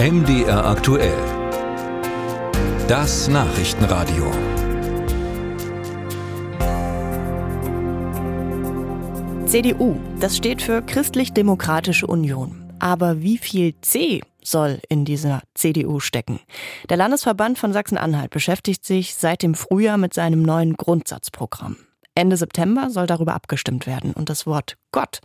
MDR aktuell. Das Nachrichtenradio. CDU, das steht für Christlich-Demokratische Union. Aber wie viel C soll in dieser CDU stecken? Der Landesverband von Sachsen-Anhalt beschäftigt sich seit dem Frühjahr mit seinem neuen Grundsatzprogramm. Ende September soll darüber abgestimmt werden. Und das Wort Gott,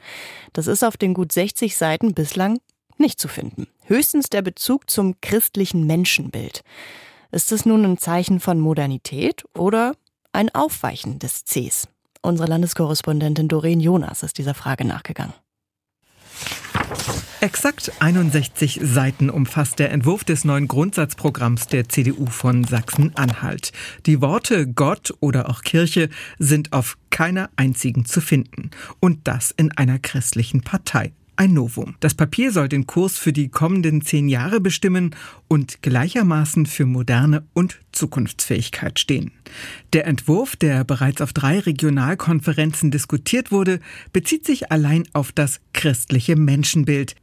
das ist auf den gut 60 Seiten bislang nicht zu finden. Höchstens der Bezug zum christlichen Menschenbild. Ist es nun ein Zeichen von Modernität oder ein Aufweichen des Cs? Unsere Landeskorrespondentin Doreen Jonas ist dieser Frage nachgegangen. Exakt 61 Seiten umfasst der Entwurf des neuen Grundsatzprogramms der CDU von Sachsen-Anhalt. Die Worte Gott oder auch Kirche sind auf keiner einzigen zu finden. Und das in einer christlichen Partei ein Novum. Das Papier soll den Kurs für die kommenden zehn Jahre bestimmen und gleichermaßen für Moderne und Zukunftsfähigkeit stehen. Der Entwurf, der bereits auf drei Regionalkonferenzen diskutiert wurde, bezieht sich allein auf das christliche Menschenbild.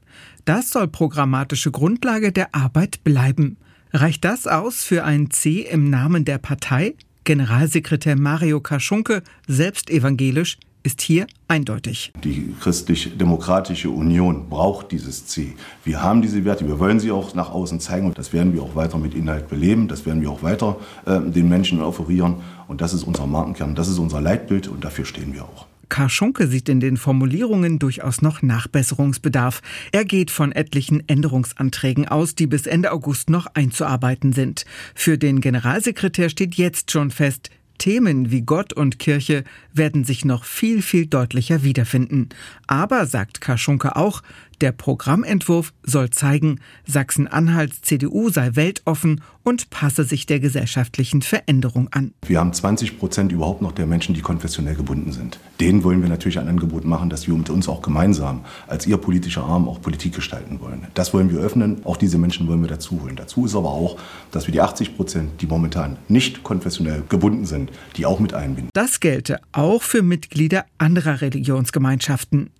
Das soll programmatische Grundlage der Arbeit bleiben. Reicht das aus für ein C im Namen der Partei? Generalsekretär Mario Kaschunke, selbst evangelisch, ist hier eindeutig. Die christlich-demokratische Union braucht dieses C. Wir haben diese Werte, wir wollen sie auch nach außen zeigen und das werden wir auch weiter mit Inhalt beleben, das werden wir auch weiter äh, den Menschen offerieren und das ist unser Markenkern, das ist unser Leitbild und dafür stehen wir auch. Karl Schunke sieht in den Formulierungen durchaus noch Nachbesserungsbedarf. Er geht von etlichen Änderungsanträgen aus, die bis Ende August noch einzuarbeiten sind. Für den Generalsekretär steht jetzt schon fest, Themen wie Gott und Kirche werden sich noch viel, viel deutlicher wiederfinden. Aber, sagt Kaschunke auch, der Programmentwurf soll zeigen, Sachsen-Anhalts CDU sei weltoffen und passe sich der gesellschaftlichen Veränderung an. Wir haben 20 Prozent überhaupt noch der Menschen, die konfessionell gebunden sind. Denen wollen wir natürlich ein Angebot machen, dass wir mit uns auch gemeinsam als ihr politischer Arm auch Politik gestalten wollen. Das wollen wir öffnen. Auch diese Menschen wollen wir dazu holen. Dazu ist aber auch, dass wir die 80 Prozent, die momentan nicht konfessionell gebunden sind, die auch mit einbinden. Das gelte auch für Mitglieder anderer Religionsgemeinschaften.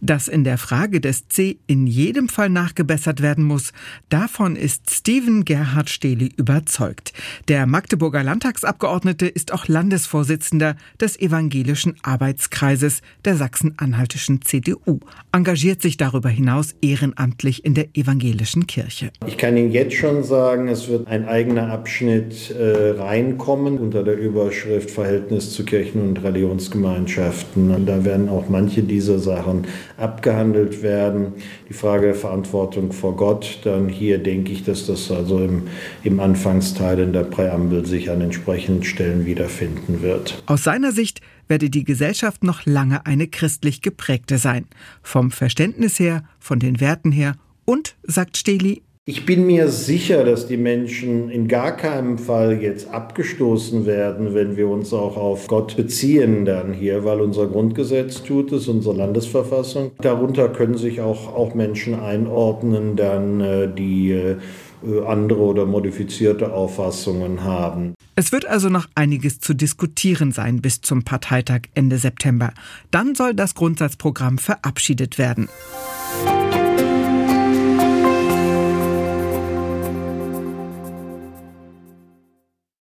Dass in der Frage des C in jedem Fall nachgebessert werden muss, davon ist Steven Gerhard Stehli überzeugt. Der Magdeburger Landtagsabgeordnete ist auch Landesvorsitzender des Evangelischen Arbeitskreises der sachsen-anhaltischen CDU, engagiert sich darüber hinaus ehrenamtlich in der evangelischen Kirche. Ich kann Ihnen jetzt schon sagen, es wird ein eigener Abschnitt äh, reinkommen unter der Überschrift Verhältnis zu Kirchen und Religionsgemeinschaften. Und da werden auch manche dieser Sachen abgehandelt werden. Die Frage der Verantwortung vor Gott, dann hier denke ich, dass das also im, im Anfangsteil in der Präambel sich an entsprechenden Stellen wiederfinden wird. Aus seiner Sicht werde die Gesellschaft noch lange eine christlich geprägte sein. Vom Verständnis her, von den Werten her und, sagt Steli, ich bin mir sicher, dass die Menschen in gar keinem Fall jetzt abgestoßen werden, wenn wir uns auch auf Gott beziehen dann hier, weil unser Grundgesetz tut es, unsere Landesverfassung. Darunter können sich auch, auch Menschen einordnen, dann äh, die äh, andere oder modifizierte Auffassungen haben. Es wird also noch einiges zu diskutieren sein bis zum Parteitag Ende September. Dann soll das Grundsatzprogramm verabschiedet werden.